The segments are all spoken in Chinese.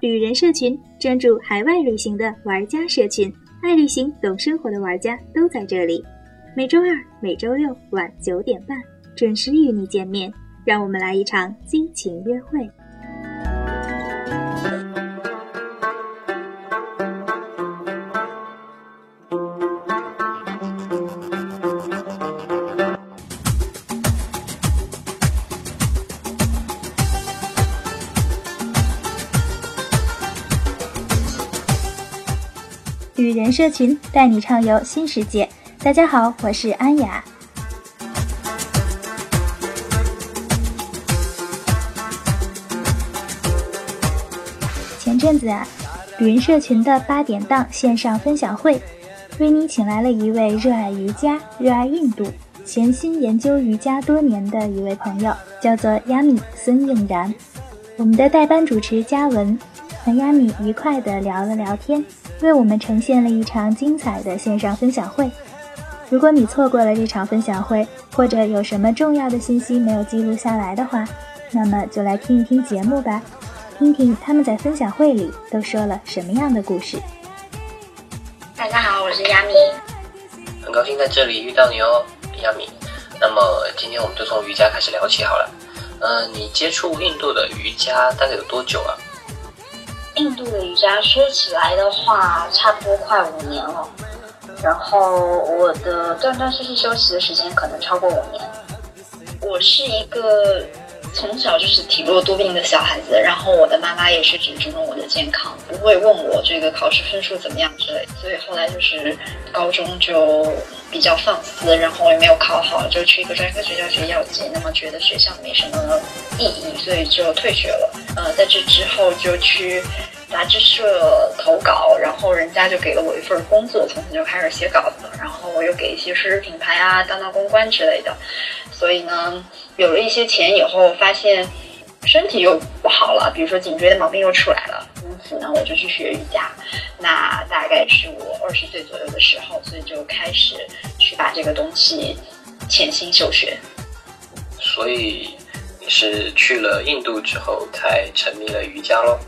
旅人社群专注海外旅行的玩家社群，爱旅行、懂生活的玩家都在这里。每周二、每周六晚九点半准时与你见面，让我们来一场激情约会。社群带你畅游新世界。大家好，我是安雅。前阵子啊，旅人社群的八点档线上分享会，为你请来了一位热爱瑜伽、热爱印度、潜心研究瑜伽多年的一位朋友，叫做亚米孙应然。我们的代班主持嘉文和亚米愉快地聊了聊天。为我们呈现了一场精彩的线上分享会。如果你错过了这场分享会，或者有什么重要的信息没有记录下来的话，那么就来听一听节目吧，听听他们在分享会里都说了什么样的故事。大家好，我是亚米，很高兴在这里遇到你哦，亚米。那么今天我们就从瑜伽开始聊起好了。嗯，你接触印度的瑜伽大概有多久啊？印度的瑜伽说起来的话，差不多快五年了。然后我的断断续续休息的时间可能超过五年。我是一个从小就是体弱多病的小孩子，然后我的妈妈也是只注重我的健康，不会问我这个考试分数怎么样之类。所以后来就是高中就比较放肆，然后也没有考好，就去一个专科学校学药剂。那么觉得学校没什么意义，所以就退学了。呃，在这之后就去。杂志社投稿，然后人家就给了我一份工作，从此就开始写稿子，然后我又给一些奢侈品牌啊当当公关之类的，所以呢，有了一些钱以后，发现身体又不好了，比如说颈椎的毛病又出来了，因此呢，我就去学瑜伽。那大概是我二十岁左右的时候，所以就开始去把这个东西潜心修学。所以你是去了印度之后才沉迷了瑜伽喽？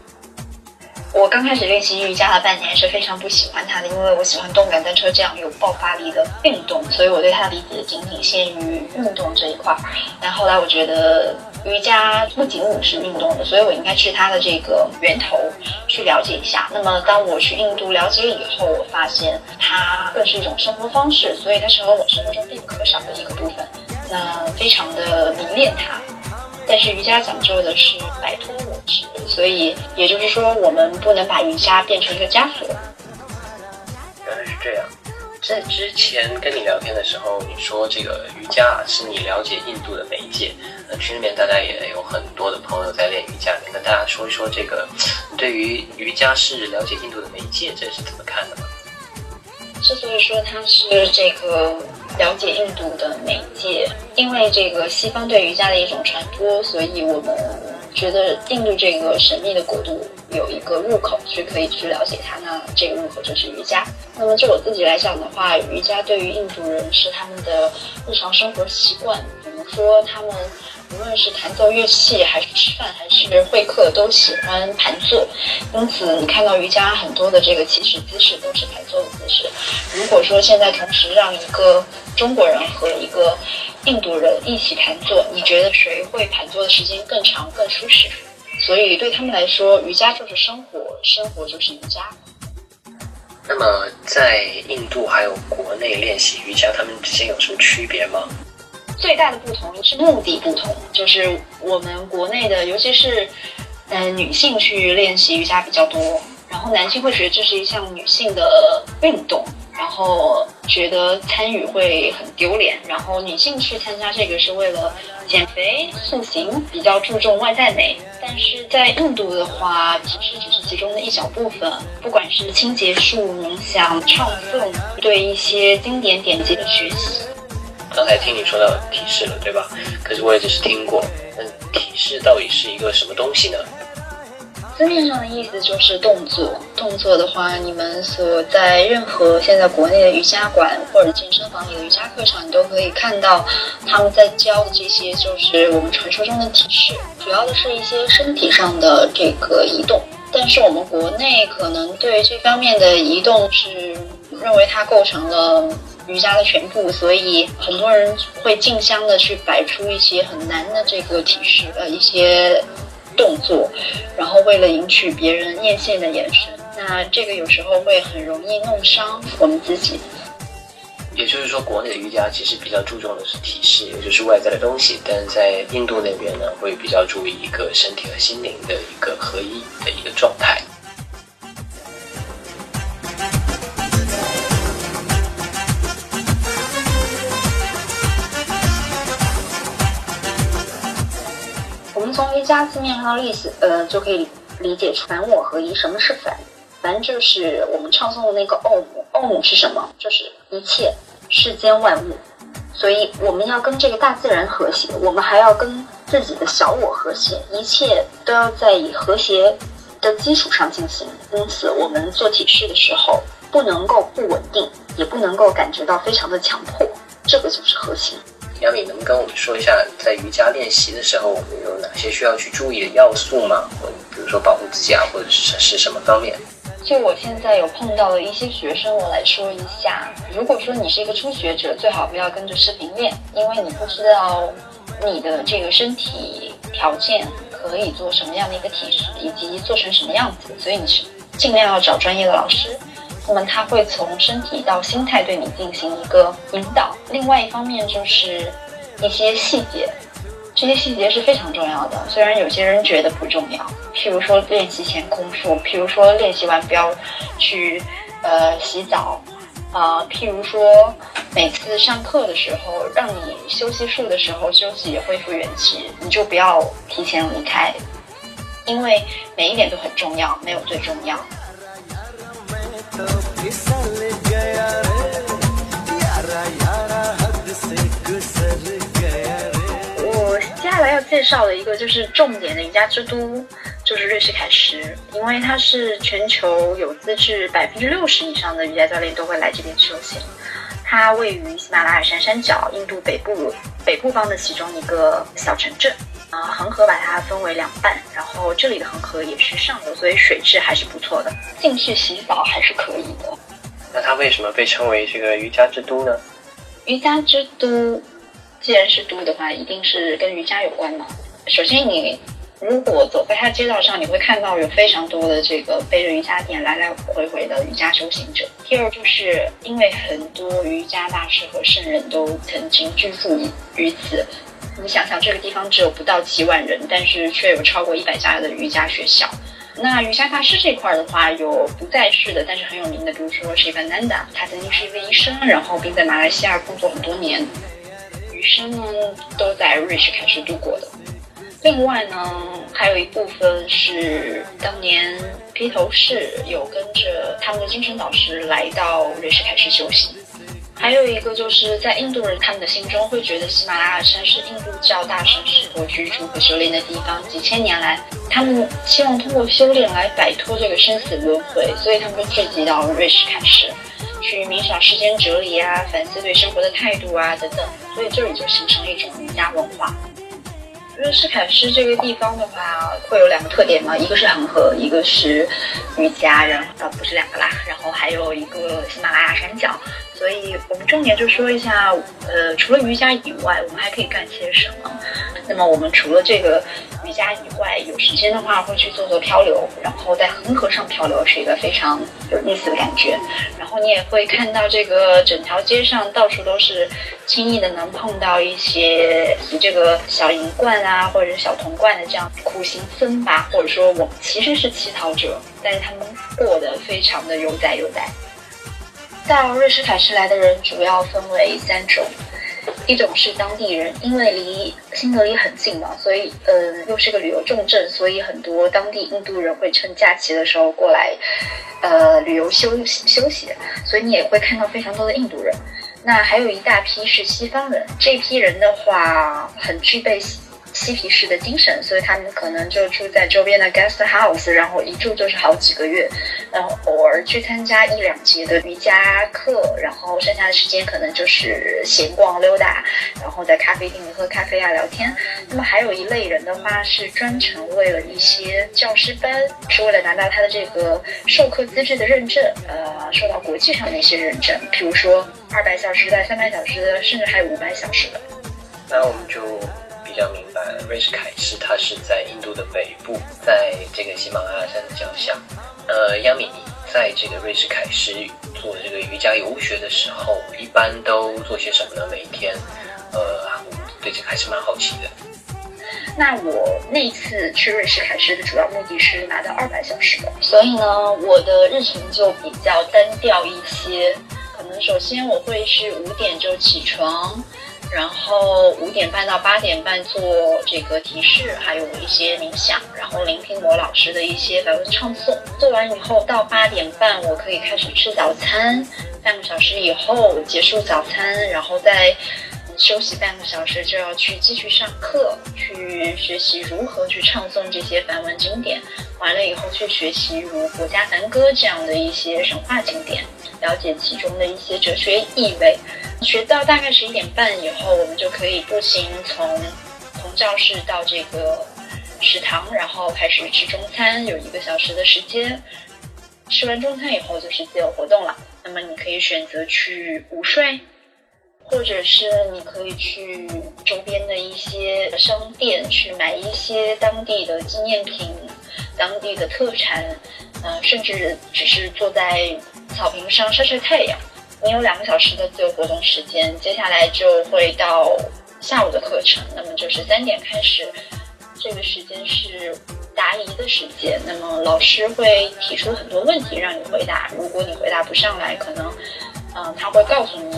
我刚开始练习瑜伽的半年是非常不喜欢它的，因为我喜欢动感单车这样有爆发力的运动，所以我对它的理解仅仅限于运动这一块。但后来我觉得瑜伽不仅仅是运动的，所以我应该去它的这个源头去了解一下。那么当我去印度了解以后，我发现它更是一种生活方式，所以它成为我生活中必不可少的一个部分。那非常的迷恋它。但是瑜伽讲究的是摆脱我执，所以也就是说，我们不能把瑜伽变成一个枷锁。在之前跟你聊天的时候，你说这个瑜伽是你了解印度的媒介。那群里面大家也有很多的朋友在练瑜伽，你跟大家说一说这个，对于瑜伽是了解印度的媒介，这是怎么看的吗？之所以说它是这个。了解印度的媒介，因为这个西方对瑜伽的一种传播，所以我们觉得印度这个神秘的国度有一个入口去可以去了解它。那这个入口就是瑜伽。那么就我自己来讲的话，瑜伽对于印度人是他们的日常生活习惯，比如说他们。无论是弹奏乐器，还是吃饭，还是会客，都喜欢盘坐。因此，你看到瑜伽很多的这个起始姿势都是盘坐的姿势。如果说现在同时让一个中国人和一个印度人一起盘坐，你觉得谁会盘坐的时间更长、更舒适？所以对他们来说，瑜伽就是生活，生活就是瑜伽。那么，在印度还有国内练习瑜伽，他们之间有什么区别吗？最大的不同是目的不同，就是我们国内的，尤其是，嗯，女性去练习瑜伽比较多，然后男性会觉得这是一项女性的运动，然后觉得参与会很丢脸，然后女性去参加这个是为了减肥塑形，比较注重外在美。但是在印度的话，其实只是其中的一小部分，不管是清洁术、冥想、唱诵，对一些经典典籍的学习。刚才听你说到体式了，对吧？可是我也只是听过。那体式到底是一个什么东西呢？字面上的意思就是动作。动作的话，你们所在任何现在国内的瑜伽馆或者健身房里的瑜伽课上，你都可以看到他们在教的这些，就是我们传说中的体式，主要的是一些身体上的这个移动。但是我们国内可能对这方面的移动是认为它构成了瑜伽的全部，所以很多人会竞相的去摆出一些很难的这个体式，呃，一些动作，然后为了迎娶别人艳羡的眼神，那这个有时候会很容易弄伤我们自己。也就是说，国内的瑜伽其实比较注重的是体式，也就是外在的东西；但是在印度那边呢，会比较注意一个身体和心灵的一个合一的一个状态。从瑜伽字面上的意思，呃，就可以理解出凡我合一。什么是凡？凡就是我们唱诵的那个奥姆，奥姆是什么？就是一切世间万物。所以我们要跟这个大自然和谐，我们还要跟自己的小我和谐，一切都要在以和谐的基础上进行。因此，我们做体式的时候，不能够不稳定，也不能够感觉到非常的强迫，这个就是核心。杨敏，能跟我们说一下，在瑜伽练习的时候，我们有哪些需要去注意的要素吗？或比如说保护自己啊，或者是是什么方面？就我现在有碰到的一些学生，我来说一下。如果说你是一个初学者，最好不要跟着视频练，因为你不知道你的这个身体条件可以做什么样的一个体式，以及做成什么样子，所以你是尽量要找专业的老师。那么他会从身体到心态对你进行一个引导。另外一方面就是一些细节，这些细节是非常重要的。虽然有些人觉得不重要，譬如说练习前空腹，譬如说练习完不要去呃洗澡，啊、譬如说每次上课的时候让你休息术的时候休息恢复元气，你就不要提前离开，因为每一点都很重要，没有最重要。我接下来要介绍的一个就是重点的瑜伽之都，就是瑞士凯什，因为它是全球有资质百分之六十以上的瑜伽教练都会来这边修行。它位于喜马拉雅山山脚，印度北部北部方的其中一个小城镇。啊、恒河把它分为两半，然后这里的恒河也是上游，所以水质还是不错的，进去洗澡还是可以的。那它为什么被称为这个瑜伽之都呢？瑜伽之都，既然是都的话，一定是跟瑜伽有关嘛。首先，你如果走在它街道上，你会看到有非常多的这个背着瑜伽垫来来回回的瑜伽修行者。第二，就是因为很多瑜伽大师和圣人都曾经居住于此。你想想，这个地方只有不到几万人，但是却有超过一百家的瑜伽学校。那瑜伽大师这块的话，有不在世的，但是很有名的，比如说 Shivananda，他曾经是一位医生，然后并在马来西亚工作很多年，余生呢都在瑞士开始度过的。另外呢，还有一部分是当年披头士有跟着他们的精神导师来到瑞士开始修行。还有一个就是在印度人他们的心中会觉得喜马拉雅山是印度教大圣适合居住和修炼的地方。几千年来，他们希望通过修炼来摆脱这个生死轮回，所以他们就聚集到瑞士凯什，去冥想世间哲理啊，反思对生活的态度啊等等。所以这里就形成了一种瑜伽文化。瑞士凯什这个地方的话，会有两个特点嘛，一个是恒河，一个是瑜伽，然后呃不是两个啦，然后还有一个喜马拉雅山脚。所以我们重点就说一下，呃，除了瑜伽以外，我们还可以干些什么？那么我们除了这个瑜伽以外，有时间的话会去做做漂流，然后在恒河上漂流是一个非常有意思的感觉。然后你也会看到这个整条街上到处都是轻易的能碰到一些这个小银冠啊，或者是小铜冠的这样苦行僧吧，或者说我们其实是乞讨者，但是他们过得非常的悠哉悠哉。到瑞士凯什来的人主要分为三种，一种是当地人，因为离新德里很近嘛，所以呃又是个旅游重镇，所以很多当地印度人会趁假期的时候过来，呃旅游休休息，所以你也会看到非常多的印度人。那还有一大批是西方人，这批人的话很具备嬉皮士的精神，所以他们可能就住在周边的 guest house，然后一住就是好几个月，然后偶尔去参加一两节的瑜伽课，然后剩下的时间可能就是闲逛溜达，然后在咖啡店里喝咖啡啊聊天。那么还有一类人的话是专程为了一些教师班，是为了拿到他的这个授课资质的认证，呃，受到国际上的一些认证，比如说二百小时的、三百小时的，甚至还有五百小时的。那我们就。比较明白，瑞士凯诗它是在印度的北部，在这个喜马拉雅山的脚下。呃，央米，你在这个瑞士凯诗做这个瑜伽游学的时候，一般都做些什么呢？每一天，呃，我对这个还是蛮好奇的。那我那次去瑞士凯诗的主要目的是拿到二百小时的，所以呢，我的日程就比较单调一些。可能首先我会是五点就起床。然后五点半到八点半做这个提示，还有一些冥想，然后聆听我老师的一些法文唱诵。做完以后到八点半，我可以开始吃早餐。半个小时以后结束早餐，然后再休息半个小时，就要去继续上课，去学习如何去唱诵这些梵文经典。完了以后去学习如《国家梵歌》这样的一些神话经典，了解其中的一些哲学意味。学到大概十一点半以后，我们就可以步行从从教室到这个食堂，然后开始吃中餐，有一个小时的时间。吃完中餐以后就是自由活动了。那么你可以选择去午睡，或者是你可以去周边的一些商店去买一些当地的纪念品、当地的特产，嗯，甚至只是坐在草坪上晒晒太阳。你有两个小时的自由活动时间，接下来就会到下午的课程。那么就是三点开始，这个时间是答疑的时间。那么老师会提出很多问题让你回答，如果你回答不上来，可能，嗯，他会告诉你，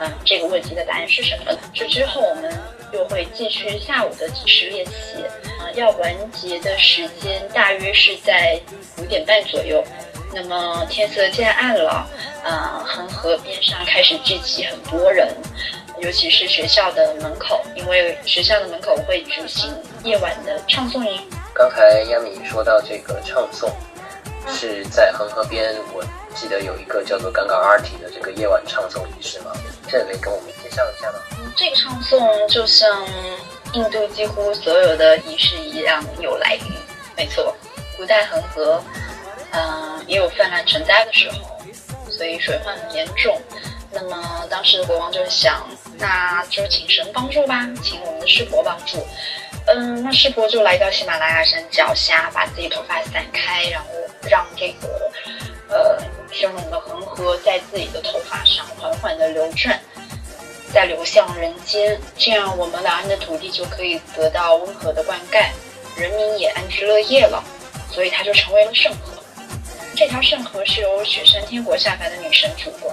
嗯，这个问题的答案是什么。这之后我们又会继续下午的计时练习，要完结的时间大约是在五点半左右。那么天色渐暗了，呃，恒河边上开始聚集很多人，尤其是学校的门口，因为学校的门口会举行夜晚的唱诵营。刚才亚米说到这个唱诵，是在恒河边，我记得有一个叫做“刚刚 Arti” 的这个夜晚唱诵仪式吗？这可以跟我们介绍一下吗？这个唱诵就像印度几乎所有的仪式一样有来历，没错，古代恒河。嗯，也有泛滥成灾的时候，所以水患很严重。那么当时的国王就想，那就请神帮助吧，请我们的湿婆帮助。嗯，那湿婆就来到喜马拉雅山脚下，把自己头发散开，然后让这个呃汹涌的恒河在自己的头发上缓缓的流转，再流向人间，这样我们两岸的土地就可以得到温和的灌溉，人民也安居乐业了。所以它就成为了圣河。这条圣河是由雪山天国下凡的女神主管。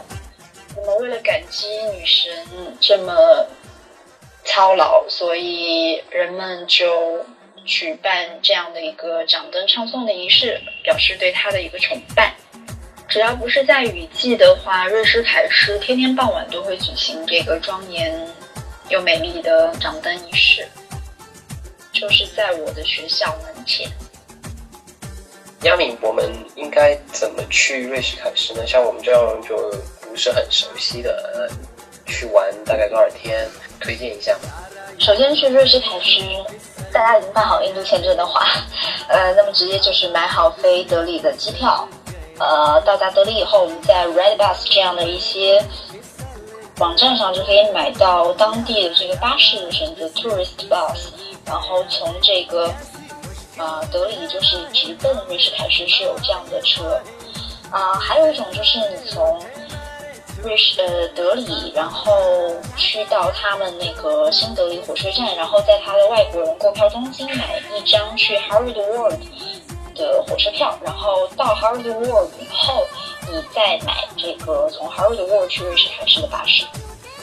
我们，为了感激女神这么操劳，所以人们就举办这样的一个掌灯唱诵的仪式，表示对她的一个崇拜。只要不是在雨季的话，瑞士凯诗天天傍晚都会举行这个庄严又美丽的掌灯仪式，就是在我的学校门前。亚敏，我们应该怎么去瑞士凯诗呢？像我们这样就不是很熟悉的，去玩大概多少天？推荐一下吗？首先去瑞士凯诗，大家已经办好印度签证的话，呃，那么直接就是买好飞德里的机票，呃，到达德里以后，我们在 Redbus 这样的一些网站上就可以买到当地的这个巴士的，选择 Tourist Bus，然后从这个。呃，德里就是直奔瑞士凯诗是有这样的车，啊，还有一种就是你从瑞士呃德里，然后去到他们那个新德里火车站，然后在他的外国人购票中心买一张去 Harvard World 的火车票，然后到 Harvard World 以后，你再买这个从 Harvard World 去瑞士凯诗的巴士。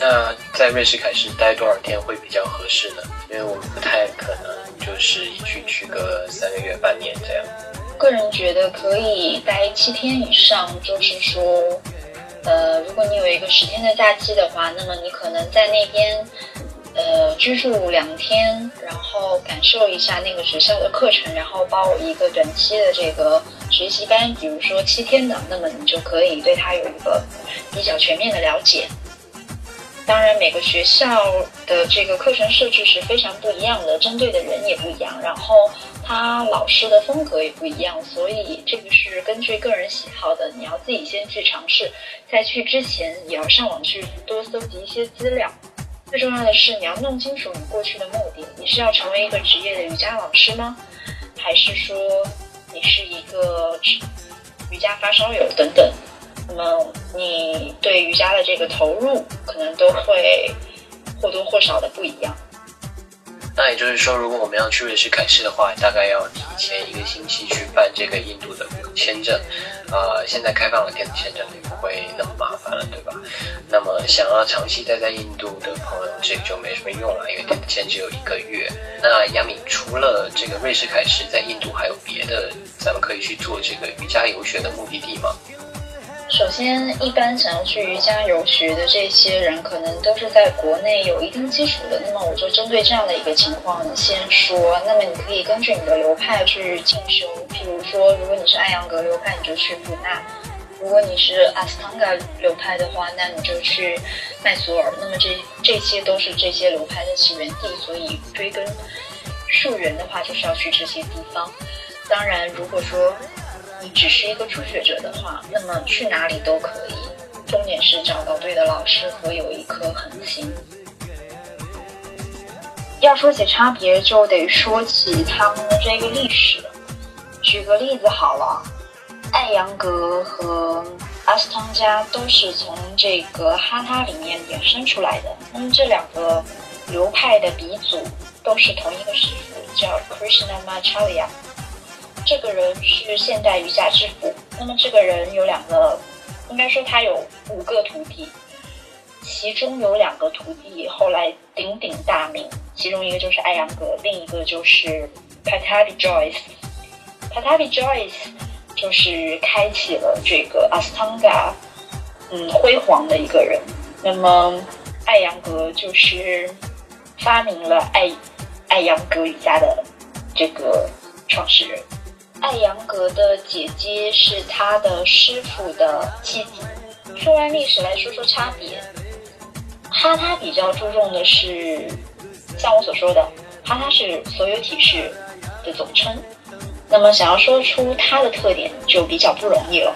那在瑞士凯诗待多少天会比较合适呢？因为我们不太可能就是一去去个三个月、半年这样。个人觉得可以待七天以上，就是说，呃，如果你有一个十天的假期的话，那么你可能在那边呃居住两天，然后感受一下那个学校的课程，然后报一个短期的这个学习班，比如说七天的，那么你就可以对它有一个比较全面的了解。当然，每个学校的这个课程设置是非常不一样的，针对的人也不一样，然后他老师的风格也不一样，所以这个是根据个人喜好的。你要自己先去尝试，在去之前也要上网去多搜集一些资料。最重要的是，你要弄清楚你过去的目的，你是要成为一个职业的瑜伽老师吗？还是说你是一个瑜伽发烧友等等？那么你对瑜伽的这个投入，可能都会或多或少的不一样。那也就是说，如果我们要去瑞士凯诗的话，大概要提前一个星期去办这个印度的签证。呃，现在开放了电子签证，就不会那么麻烦了，对吧？那么想要长期待在印度的朋友，这个就没什么用了，因为电子签只有一个月。那亚米除了这个瑞士凯诗，在印度还有别的咱们可以去做这个瑜伽游学的目的地吗？首先，一般想要去瑜伽游学的这些人，可能都是在国内有一定基础的。那么，我就针对这样的一个情况先说。那么，你可以根据你的流派去进修。譬如说，如果你是艾扬格流派，你就去普纳；如果你是阿斯汤加流派的话，那你就去麦索尔。那么，这这些都是这些流派的起源地。所以，追根溯源的话，就是要去这些地方。当然，如果说你只是一个初学者的话，那么去哪里都可以，重点是找到对的老师和有一颗恒心。要说起差别，就得说起他们的这个历史。举个例子好了，艾扬格和阿斯汤加都是从这个哈他里面衍生出来的。那么这两个流派的鼻祖都是同一个师傅，叫 Krishnamacharya。这个人是现代瑜伽之父。那么这个人有两个，应该说他有五个徒弟，其中有两个徒弟后来鼎鼎大名，其中一个就是艾扬格，另一个就是 Patabi Joyce。Patabi Joyce 就是开启了这个阿斯汤加嗯辉煌的一个人。那么艾扬格就是发明了艾艾扬格瑜伽的这个创始人。艾扬格的姐姐是他的师傅的妻子。说完历史，来说说差别。哈他比较注重的是，像我所说的，哈他是所有体式的总称。那么想要说出它的特点，就比较不容易了。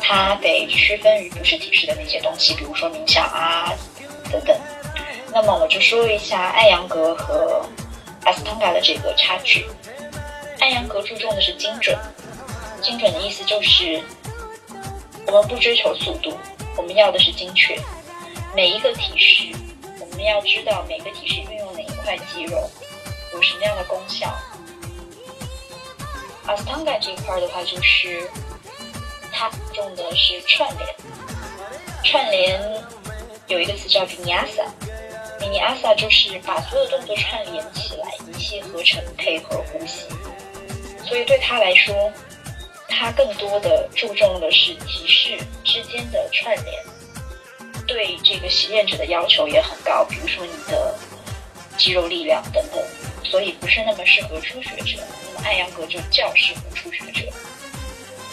它得区分于不是体式的那些东西，比如说冥想啊等等。那么我就说一下艾扬格和阿斯汤加的这个差距。艾扬格注重的是精准，精准的意思就是我们不追求速度，我们要的是精确。每一个体式，我们要知道每个体式运用哪一块肌肉，有什么样的功效。阿斯汤加这一块的话，就是它重的是串联，串联有一个词叫 vinyasa，vinyasa 就是把所有动作串联起来，一气呵成，配合呼吸。所以对他来说，他更多的注重的是体式之间的串联，对这个习练者的要求也很高，比如说你的肌肉力量等等，所以不是那么适合初学者。那么艾扬格就较适合初学者。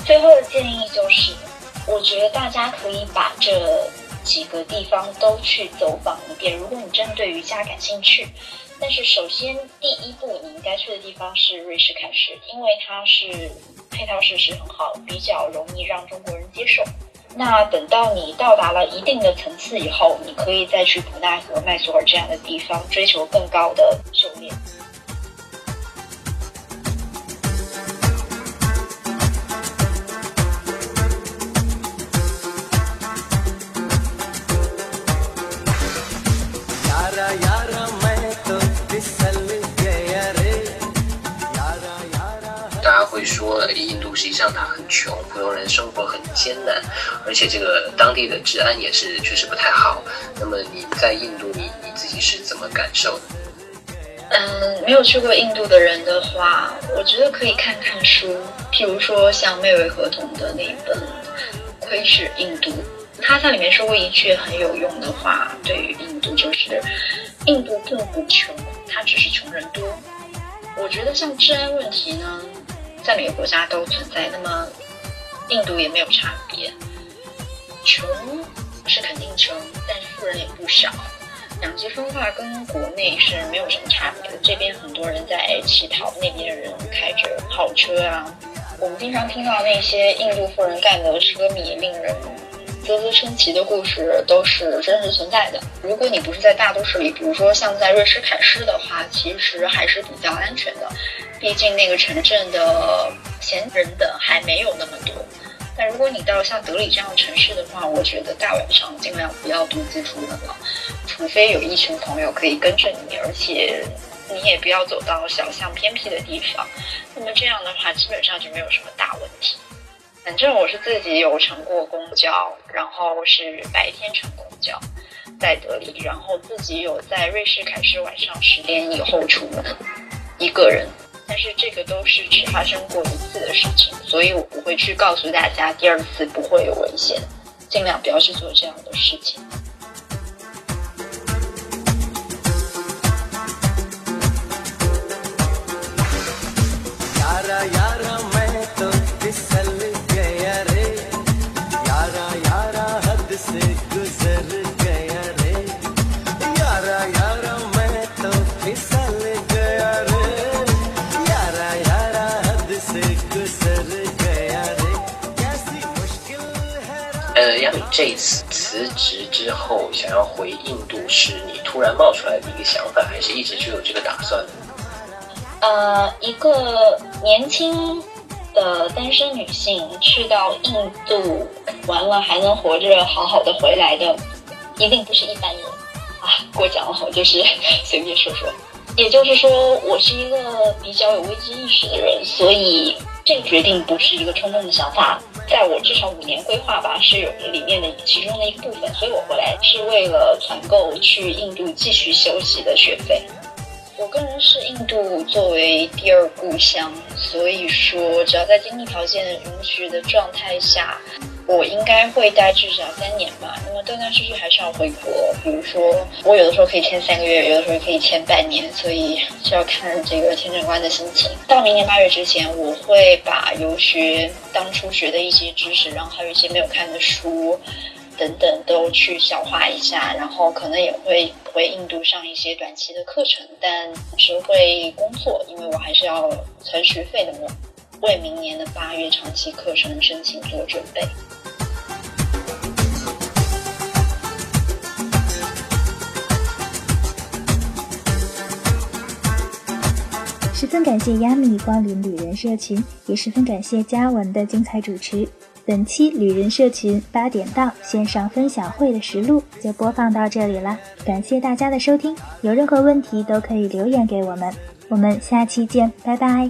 最后的建议就是，我觉得大家可以把这几个地方都去走访一遍，如果你真对瑜伽感兴趣。但是首先，第一步你应该去的地方是瑞士凯什，因为它是配套设施很好，比较容易让中国人接受。那等到你到达了一定的层次以后，你可以再去普奈和麦索尔这样的地方，追求更高的修炼。说印度实际上它很穷，普通人生活很艰难，而且这个当地的治安也是确实不太好。那么你在印度，你你自己是怎么感受的？嗯，没有去过印度的人的话，我觉得可以看看书，譬如说像妹尾合同的那一本《窥视印度》，他在里面说过一句很有用的话，对于印度就是印度并不穷，它只是穷人多。我觉得像治安问题呢，在每个国家都存在，那么印度也没有差别。穷是肯定穷，但是富人也不少。两极分化跟国内是没有什么差别的。这边很多人在乞讨，那边的人开着跑车啊。我们经常听到那些印度富人干的奢靡令人啧啧称奇的故事，都是真实存在的。如果你不是在大都市里，比如说像在瑞士凯诗的话，其实还是比较安全的。毕竟那个城镇的闲人等还没有那么多。但如果你到像德里这样的城市的话，我觉得大晚上尽量不要独自出门了，除非有一群朋友可以跟着你，而且你也不要走到小巷偏僻的地方。那么这样的话，基本上就没有什么大问题。反正我是自己有乘过公交，然后是白天乘公交，在德里，然后自己有在瑞士凯诗晚上十点以后出门，一个人。但是这个都是只发生过一次的事情，所以我不会去告诉大家第二次不会有危险，尽量不要去做这样的事情。呃，杨敏这次辞职之后，想要回印度，是你突然冒出来的一个想法，还是一直就有这个打算？呃，一个年轻的单身女性去到印度，完了还能活着好好的回来的，一定不是一般人啊！过奖了，我就是 随便说说。也就是说，我是一个比较有危机意识的人，所以这个决定不是一个冲动的想法。在我至少五年规划吧，是有里面的其中的一部分，所以我回来是为了团购去印度继续休息的学费。我个人是印度作为第二故乡，所以说只要在经济条件允许的状态下。我应该会待至少三年吧，那么断断续续还是要回国。比如说，我有的时候可以签三个月，有的时候可以签半年，所以就要看这个签证官的心情。到明年八月之前，我会把游学当初学的一些知识，然后还有一些没有看的书等等都去消化一下，然后可能也会回印度上一些短期的课程，但是会工作，因为我还是要存学费的嘛，为明年的八月长期课程申请做准备。十分感谢亚米光临旅人社群，也十分感谢嘉文的精彩主持。本期旅人社群八点到线上分享会的实录就播放到这里了，感谢大家的收听。有任何问题都可以留言给我们，我们下期见，拜拜。